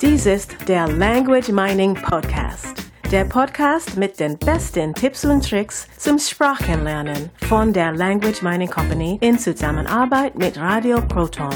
Dies ist der Language Mining Podcast. Der Podcast mit den besten Tipps und Tricks zum Sprachenlernen von der Language Mining Company in Zusammenarbeit mit Radio Proton.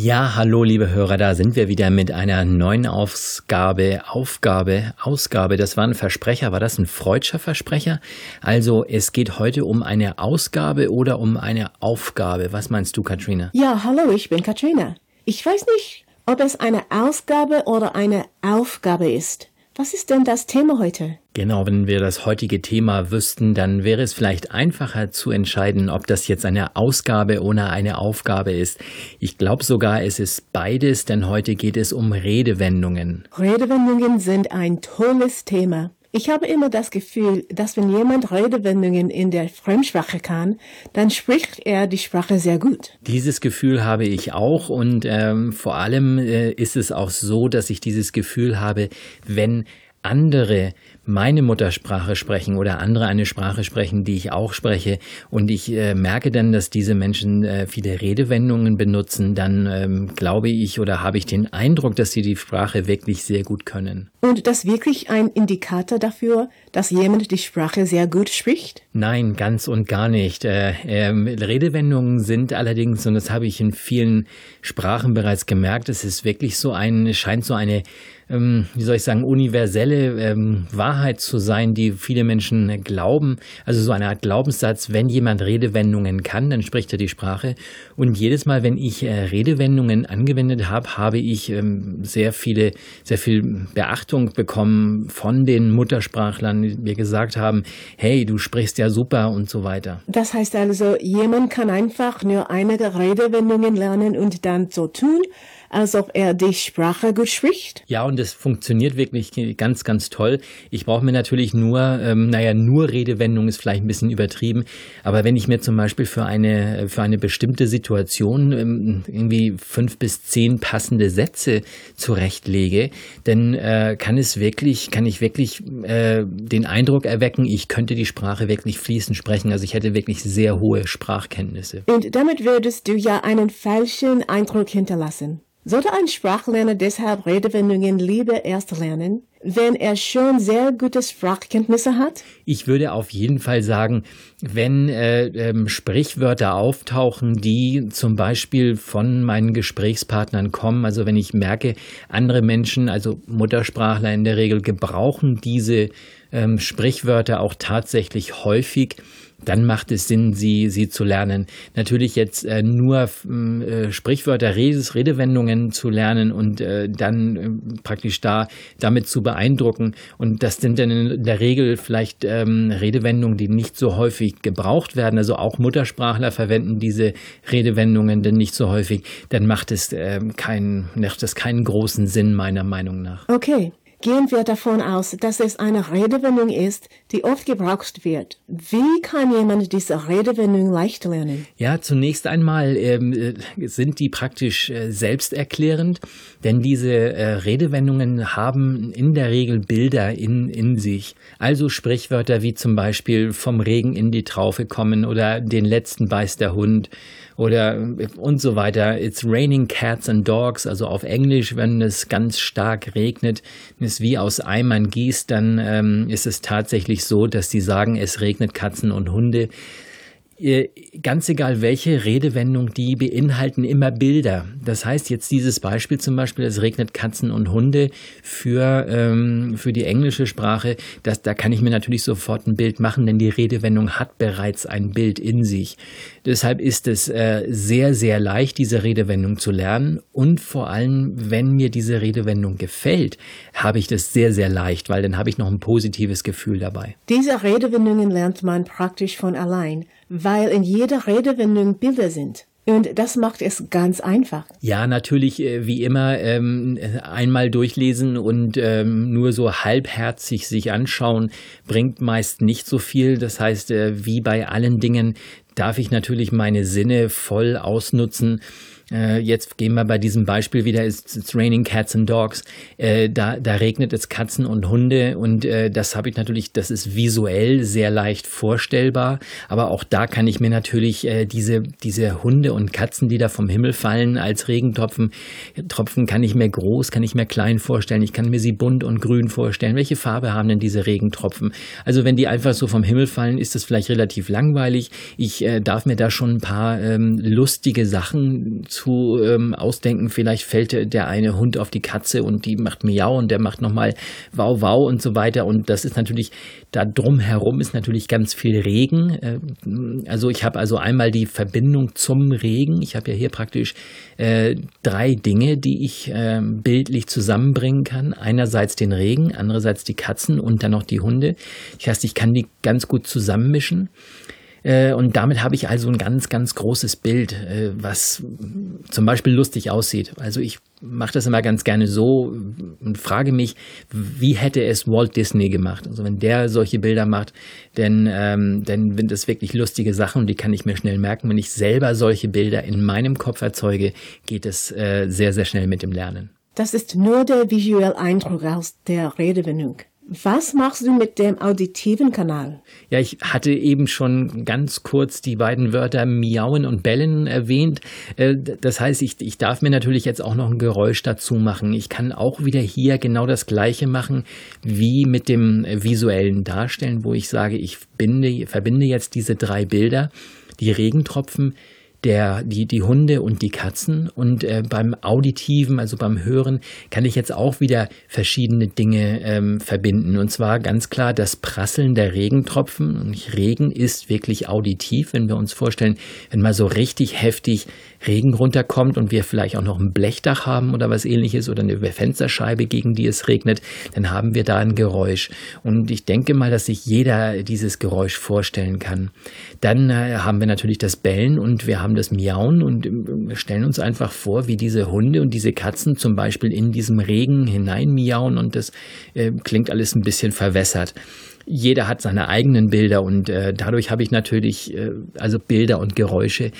Ja, hallo liebe Hörer, da sind wir wieder mit einer neuen Ausgabe, Aufgabe, Ausgabe. Das war ein Versprecher, war das ein freudscher Versprecher? Also es geht heute um eine Ausgabe oder um eine Aufgabe. Was meinst du, Katrina? Ja, hallo, ich bin Katrina. Ich weiß nicht, ob es eine Ausgabe oder eine Aufgabe ist. Was ist denn das Thema heute? Genau, wenn wir das heutige Thema wüssten, dann wäre es vielleicht einfacher zu entscheiden, ob das jetzt eine Ausgabe oder eine Aufgabe ist. Ich glaube sogar, es ist beides, denn heute geht es um Redewendungen. Redewendungen sind ein tolles Thema. Ich habe immer das Gefühl, dass wenn jemand Redewendungen in der Fremdsprache kann, dann spricht er die Sprache sehr gut. Dieses Gefühl habe ich auch und ähm, vor allem äh, ist es auch so, dass ich dieses Gefühl habe, wenn andere meine Muttersprache sprechen oder andere eine Sprache sprechen, die ich auch spreche und ich äh, merke dann, dass diese Menschen äh, viele Redewendungen benutzen, dann ähm, glaube ich oder habe ich den Eindruck, dass sie die Sprache wirklich sehr gut können. Und das wirklich ein Indikator dafür, dass jemand die Sprache sehr gut spricht? Nein, ganz und gar nicht. Äh, ähm, Redewendungen sind allerdings, und das habe ich in vielen Sprachen bereits gemerkt, es ist wirklich so ein, scheint so eine ähm, wie soll ich sagen, universelle ähm, Wahrheit zu sein, die viele Menschen glauben. Also so eine Art Glaubenssatz, wenn jemand Redewendungen kann, dann spricht er die Sprache. Und jedes Mal, wenn ich äh, Redewendungen angewendet habe, habe ich ähm, sehr viele, sehr viel Beachtung bekommen von den Muttersprachlern, die mir gesagt haben, hey, du sprichst ja super und so weiter. Das heißt also, jemand kann einfach nur einige Redewendungen lernen und dann so tun, als ob er die Sprache gut spricht. Ja, und es funktioniert wirklich ganz, ganz toll. Ich brauche mir natürlich nur, ähm, naja, nur Redewendung ist vielleicht ein bisschen übertrieben, aber wenn ich mir zum Beispiel für eine, für eine bestimmte Situation ähm, irgendwie fünf bis zehn passende Sätze zurechtlege, dann äh, kann es wirklich, kann ich wirklich äh, den Eindruck erwecken, ich könnte die Sprache wirklich fließend sprechen. Also ich hätte wirklich sehr hohe Sprachkenntnisse. Und damit würdest du ja einen falschen Eindruck hinterlassen. Sollte ein Sprachlerner deshalb Redewendungen lieber erst lernen, wenn er schon sehr gute Sprachkenntnisse hat? Ich würde auf jeden Fall sagen, wenn äh, ähm, Sprichwörter auftauchen, die zum Beispiel von meinen Gesprächspartnern kommen, also wenn ich merke, andere Menschen, also Muttersprachler in der Regel, gebrauchen diese ähm, Sprichwörter auch tatsächlich häufig, dann macht es Sinn, sie, sie zu lernen. Natürlich jetzt äh, nur äh, Sprichwörter, Redes, Redewendungen zu lernen und äh, dann äh, praktisch da damit zu beeindrucken. Und das sind dann in der Regel vielleicht ähm, Redewendungen, die nicht so häufig gebraucht werden. Also auch Muttersprachler verwenden diese Redewendungen denn nicht so häufig. Dann macht es, äh, keinen, macht es keinen großen Sinn, meiner Meinung nach. Okay. Gehen wir davon aus, dass es eine Redewendung ist, die oft gebraucht wird. Wie kann jemand diese Redewendung leicht lernen? Ja, zunächst einmal ähm, äh, sind die praktisch äh, selbsterklärend, denn diese äh, Redewendungen haben in der Regel Bilder in, in sich. Also Sprichwörter wie zum Beispiel vom Regen in die Traufe kommen oder den letzten beißt der Hund oder und so weiter. It's raining cats and dogs, also auf Englisch, wenn es ganz stark regnet, es wie aus Eimern gießt, dann ähm, ist es tatsächlich so, dass die sagen, es regnet Katzen und Hunde. Äh, ganz egal welche Redewendung, die beinhalten immer Bilder. Das heißt jetzt dieses Beispiel zum Beispiel, es regnet Katzen und Hunde für, ähm, für die englische Sprache, das, da kann ich mir natürlich sofort ein Bild machen, denn die Redewendung hat bereits ein Bild in sich. Deshalb ist es äh, sehr, sehr leicht, diese Redewendung zu lernen und vor allem, wenn mir diese Redewendung gefällt, habe ich das sehr, sehr leicht, weil dann habe ich noch ein positives Gefühl dabei. Diese Redewendungen lernt man praktisch von allein weil in jeder Redewendung Bilder sind. Und das macht es ganz einfach. Ja, natürlich, äh, wie immer, ähm, einmal durchlesen und ähm, nur so halbherzig sich anschauen, bringt meist nicht so viel. Das heißt, äh, wie bei allen Dingen darf ich natürlich meine Sinne voll ausnutzen Äh, jetzt gehen wir bei diesem Beispiel wieder, it's, it's raining cats and dogs. Äh, da, da regnet es Katzen und Hunde und äh, das habe ich natürlich, das ist visuell sehr leicht vorstellbar. Aber auch da kann ich mir natürlich äh, diese, diese Hunde und Katzen, die da vom Himmel fallen als Regentropfen, Tropfen kann ich mir groß, kann ich mir klein vorstellen. Ich kann mir sie bunt und grün vorstellen. Welche Farbe haben denn diese Regentropfen? Also wenn die einfach so vom Himmel fallen, ist das vielleicht relativ langweilig. Ich äh, darf mir da schon ein paar ähm, lustige Sachen zu ähm, ausdenken. Vielleicht fällt der eine Hund auf die Katze und die macht Miau und der macht nochmal Wow Wow und so weiter. Und das ist natürlich, da drumherum ist natürlich ganz viel Regen. Äh, also ich habe also einmal die Verbindung zum Regen. Ich habe ja hier praktisch äh, drei Dinge, die ich äh, bildlich zusammenbringen kann. Einerseits den Regen, andererseits die Katzen und dann noch die Hunde. Das heißt, ich kann die ganz gut zusammenmischen. Äh, und damit habe ich also ein ganz, ganz großes Bild, äh, was zum Beispiel lustig aussieht. Also ich mache das immer ganz gerne so und frage mich, wie hätte es Walt Disney gemacht? Also wenn der solche Bilder macht, denn ähm, dann sind das wirklich lustige Sachen und die kann ich mir schnell merken. Wenn ich selber solche Bilder in meinem Kopf erzeuge, geht es äh, sehr, sehr schnell mit dem Lernen. Das ist nur der visuelle Eindruck aus der Redewendung. Was machst du mit dem auditiven Kanal? Ja, ich hatte eben schon ganz kurz die beiden Wörter miauen und bellen erwähnt. Äh, das heißt, ich, ich darf mir natürlich jetzt auch noch ein Geräusch dazu machen. Ich kann auch wieder hier genau das Gleiche machen wie mit dem visuellen Darstellen, wo ich sage, ich binde, verbinde jetzt diese drei Bilder, die Regentropfen, der, die, die Hunde und die Katzen. Und äh, beim Auditiven, also beim Hören, kann ich jetzt auch wieder verschiedene Dinge ähm, verbinden. Und zwar ganz klar das Prasseln der Regentropfen. Und Regen ist wirklich auditiv, wenn wir uns vorstellen, wenn mal so richtig heftig Regen runterkommt und wir vielleicht auch noch ein Blechdach haben oder was ähnliches oder eine Fensterscheibe, gegen die es regnet, dann haben wir da ein Geräusch. Und ich denke mal, dass sich jeder dieses Geräusch vorstellen kann. Dann äh, haben wir natürlich das Bellen und wir haben das Miauen und äh, stellen uns einfach vor, wie diese Hunde und diese Katzen zum Beispiel in diesem Regen hinein miauen und das äh, klingt alles ein bisschen verwässert jeder hat seine eigenen Bilder und äh, dadurch habe ich natürlich, äh, also Bilder und Geräusche.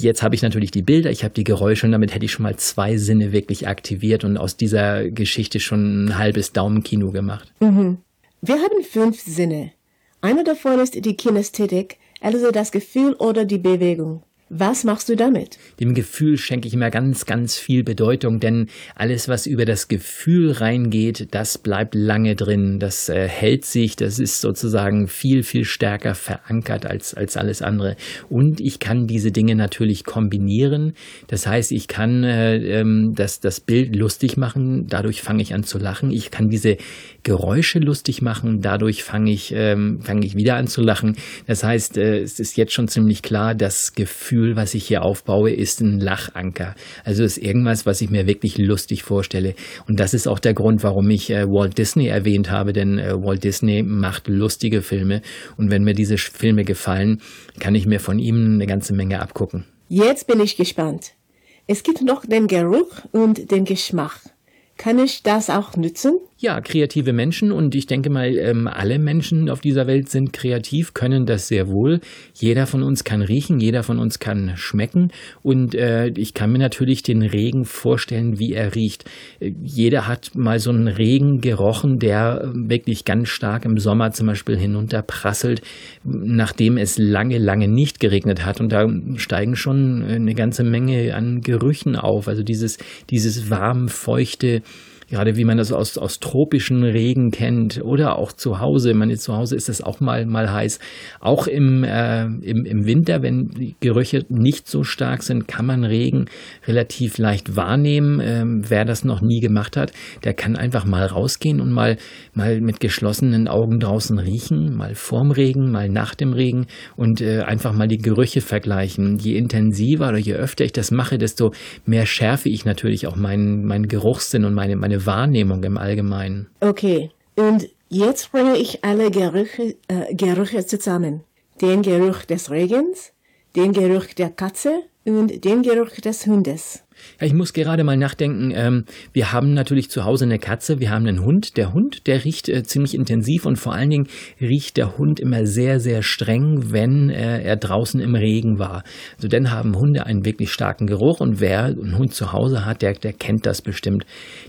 Jetzt habe ich natürlich die Bilder, ich habe die Geräusche und damit hätte ich schon mal zwei Sinne wirklich aktiviert und aus dieser Geschichte schon ein halbes Daumenkino gemacht. Mhm. Wir haben fünf Sinne. Einer davon ist die Kinästhetik, also das Gefühl oder die Bewegung. Was machst du damit? Dem Gefühl schenke ich immer ganz, ganz viel Bedeutung, denn alles, was über das Gefühl reingeht, das bleibt lange drin, das äh, hält sich, das ist sozusagen viel, viel stärker verankert als, als alles andere. Und ich kann diese Dinge natürlich kombinieren. Das heißt, ich kann äh, ähm, das, das Bild lustig machen, dadurch fange ich an zu lachen. Ich kann diese Geräusche lustig machen, dadurch fange ich, ähm, fange ich wieder an zu lachen. Das heißt, äh, es ist jetzt schon ziemlich klar, das Gefühl Gefühl, was ich hier aufbaue, ist ein Lachanker. Also ist irgendwas, was ich mir wirklich lustig vorstelle. Und das ist auch der Grund, warum ich äh, Walt Disney erwähnt habe, denn äh, Walt Disney macht lustige Filme. Und wenn mir diese Filme gefallen, kann ich mir von ihm eine ganze Menge abgucken. Jetzt bin ich gespannt. Es gibt noch den Geruch und den Geschmack. Kann ich das auch nützen? Ja, kreative Menschen und ich denke mal, ähm, alle Menschen auf dieser Welt sind kreativ, können das sehr wohl. Jeder von uns kann riechen, jeder von uns kann schmecken und äh, ich kann mir natürlich den Regen vorstellen, wie er riecht. Äh, jeder hat mal so einen Regen gerochen, der wirklich ganz stark im Sommer zum Beispiel hinunterprasselt, nachdem es lange, lange nicht geregnet hat und da steigen schon eine ganze Menge an Gerüchen auf. Also dieses, dieses warm, feuchte, gerade wie man das aus, aus tropischen Regen kennt oder auch zu Hause. Man ist zu Hause ist es auch mal, mal heiß. Auch im, äh, im, im Winter, wenn die Gerüche nicht so stark sind, kann man Regen relativ leicht wahrnehmen. Ähm, wer das noch nie gemacht hat, der kann einfach mal rausgehen und mal, mal mit geschlossenen Augen draußen riechen, mal vorm Regen, mal nach dem Regen und äh, einfach mal die Gerüche vergleichen. Je intensiver oder je öfter ich das mache, desto mehr schärfe ich natürlich auch meinen, meinen Geruchssinn und meine, meine Wahrnehmung im Allgemeinen. Okay, und jetzt bringe ich alle Gerüche, äh, Gerüche zusammen. Den Geruch des Regens, den Geruch der Katze und den Geruch des Hundes. Ja, ich muss gerade mal nachdenken. Ähm, wir haben natürlich zu Hause eine Katze, wir haben einen Hund. Der Hund, der riecht äh, ziemlich intensiv und vor allen Dingen riecht der Hund immer sehr, sehr streng, wenn äh, er draußen im Regen war. Also dann haben Hunde einen wirklich starken Geruch und wer einen Hund zu Hause hat, der, der kennt das bestimmt.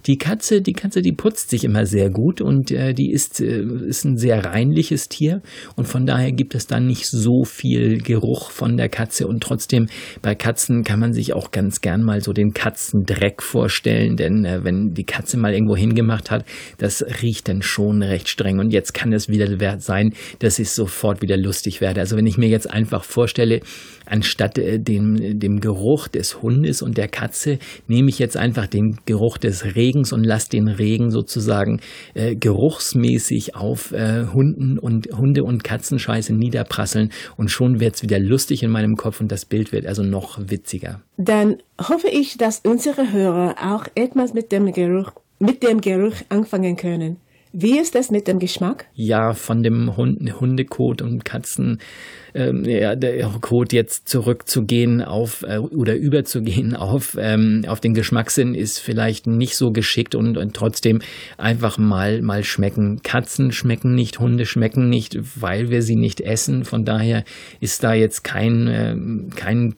Die Katze, die Katze, die putzt sich immer sehr gut und äh, die ist, ist ein sehr reinliches Tier und von daher gibt es dann nicht so viel Geruch von der Katze und trotzdem bei Katzen kann man sich auch ganz gern mal so den Katzendreck vorstellen, denn äh, wenn die Katze mal irgendwo hingemacht hat, das riecht dann schon recht streng. Und jetzt kann es wieder sein, dass ich sofort wieder lustig werde. Also wenn ich mir jetzt einfach vorstelle, anstatt äh, dem, dem Geruch des Hundes und der Katze nehme ich jetzt einfach den Geruch des Regens und lasse den Regen sozusagen äh, geruchsmäßig auf äh, Hunden und Hunde und Katzenscheiße niederprasseln und schon wird es wieder lustig in meinem Kopf und das Bild wird also noch witziger. Dann hoffe ich, dass unsere Hörer auch etwas mit dem Geruch, mit dem Geruch anfangen können. Wie ist das mit dem Geschmack? Ja, von dem Hund, Hundekot und Katzen, ähm, ja, der Kot jetzt zurückzugehen auf äh, oder überzugehen auf, ähm, auf den Geschmackssinn ist vielleicht nicht so geschickt und, und trotzdem einfach mal, mal schmecken. Katzen schmecken nicht, Hunde schmecken nicht, weil wir sie nicht essen. Von daher ist da jetzt kein, äh, kein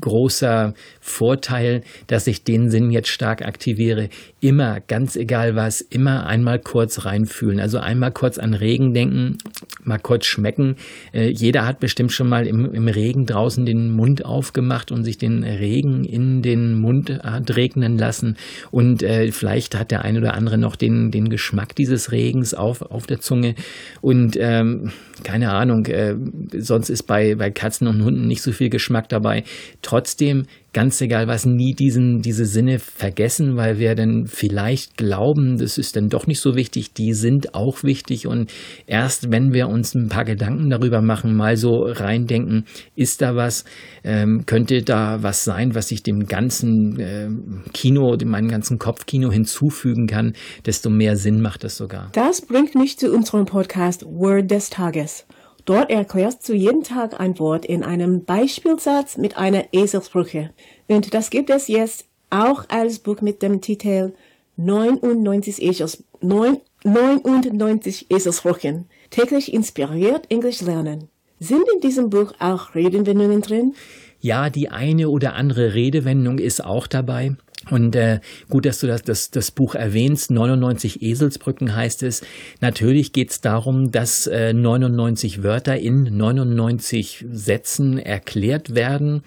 großer Vorteil, dass ich den Sinn jetzt stark aktiviere. Immer, ganz egal was, immer einmal kurz reinfühlen. Also einmal kurz an Regen denken, mal kurz schmecken. Äh, jeder hat bestimmt schon mal im, im, Regen draußen den Mund aufgemacht und sich den Regen in den Mund hat regnen lassen. Und äh, vielleicht hat der eine oder andere noch den, den Geschmack dieses Regens auf, auf der Zunge. Und ähm, keine Ahnung, äh, sonst ist bei, bei Katzen und Hunden nicht so viel Geschmack dabei trotzdem ganz egal was, nie diesen, diese Sinne vergessen, weil wir dann vielleicht glauben, das ist dann doch nicht so wichtig, die sind auch wichtig und erst wenn wir uns ein paar Gedanken darüber machen, mal so reindenken, ist da was, ähm, könnte da was sein, was ich dem ganzen äh, Kino, meinem ganzen Kopfkino hinzufügen kann, desto mehr Sinn macht das sogar. Das bringt mich zu unserem Podcast Word des Tages. Dort erklärst du jeden Tag ein Wort in einem Beispielsatz mit einer Eselsbrücke. Und das gibt es jetzt auch als Buch mit dem Titel 99 Esels, 99 Eselsbrüchen. Täglich inspiriert Englisch lernen. Sind in diesem Buch auch Redewendungen drin? Ja, die eine oder andere Redewendung ist auch dabei. Und äh, gut, dass du das, das, das Buch erwähnst. 99 Eselsbrücken heißt es. Natürlich geht es darum, dass äh, 99 Wörter in 99 Sätzen erklärt werden.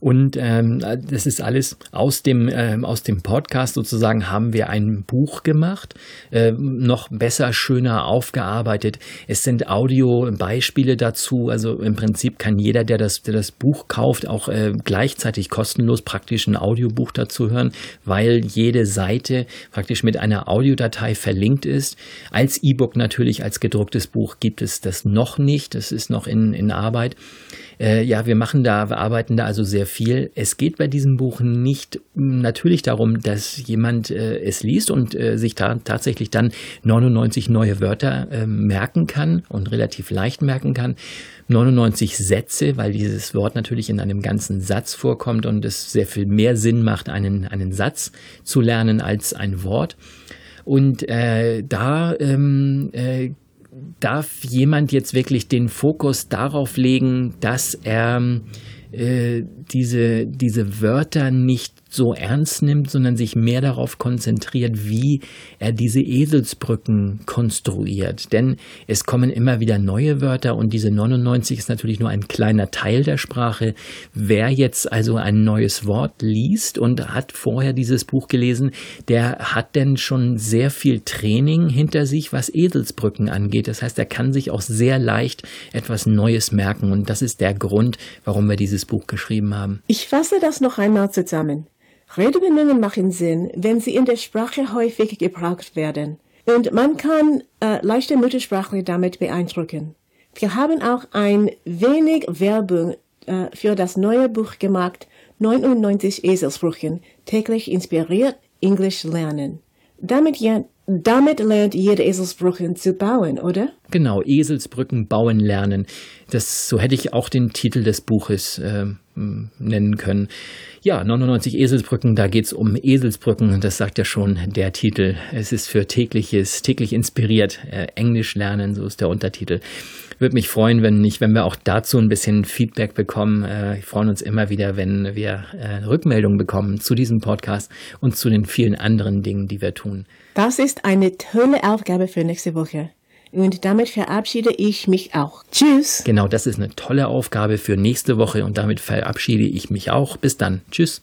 Und ähm, das ist alles aus dem, äh, aus dem Podcast sozusagen haben wir ein Buch gemacht, äh, noch besser, schöner aufgearbeitet. Es sind Audiobeispiele dazu. Also im Prinzip kann jeder, der das, der das Buch kauft, auch äh, gleichzeitig kostenlos praktisch ein Audiobuch dazu hören, weil jede Seite praktisch mit einer Audiodatei verlinkt ist. Als E-Book natürlich, als gedrucktes Buch gibt es das noch nicht. Das ist noch in, in Arbeit. Äh, ja, wir machen da, wir arbeiten da also sehr viel. Es geht bei diesem Buch nicht natürlich darum, dass jemand äh, es liest und äh, sich da tatsächlich dann 99 neue Wörter äh, merken kann und relativ leicht merken kann. 99 Sätze, weil dieses Wort natürlich in einem ganzen Satz vorkommt und es sehr viel mehr Sinn macht, einen, einen Satz zu lernen als ein Wort. Und äh, da ähm, äh, darf jemand jetzt wirklich den Fokus darauf legen, dass er äh, diese, diese Wörter nicht so ernst nimmt, sondern sich mehr darauf konzentriert, wie er diese Eselsbrücken konstruiert. Denn es kommen immer wieder neue Wörter und diese 99 ist natürlich nur ein kleiner Teil der Sprache. Wer jetzt also ein neues Wort liest und hat vorher dieses Buch gelesen, der hat denn schon sehr viel Training hinter sich, was Eselsbrücken angeht. Das heißt, er kann sich auch sehr leicht etwas Neues merken und das ist der Grund, warum wir dieses Buch geschrieben haben. Ich fasse das noch einmal zusammen. Redewendungen machen Sinn, wenn sie in der Sprache häufig gebraucht werden. Und man kann äh, leichte Muttersprache damit beeindrucken. Wir haben auch ein wenig Werbung äh, für das neue Buch gemacht, 99 Eselsbrüchen, täglich inspiriert Englisch lernen. Damit, damit lernt jeder Eselsbrüchen zu bauen, oder? Genau, Eselsbrücken bauen lernen. Das, so hätte ich auch den Titel des Buches äh, nennen können. Ja, 99 Eselsbrücken, da geht's um Eselsbrücken, das sagt ja schon der Titel. Es ist für tägliches, täglich inspiriert, äh, Englisch lernen, so ist der Untertitel. Würde mich freuen, wenn nicht, wenn wir auch dazu ein bisschen Feedback bekommen. Äh, wir freuen uns immer wieder, wenn wir äh, Rückmeldungen bekommen zu diesem Podcast und zu den vielen anderen Dingen, die wir tun. Das ist eine tolle Aufgabe für nächste Woche. Und damit verabschiede ich mich auch. Tschüss. Genau, das ist eine tolle Aufgabe für nächste Woche und damit verabschiede ich mich auch. Bis dann. Tschüss.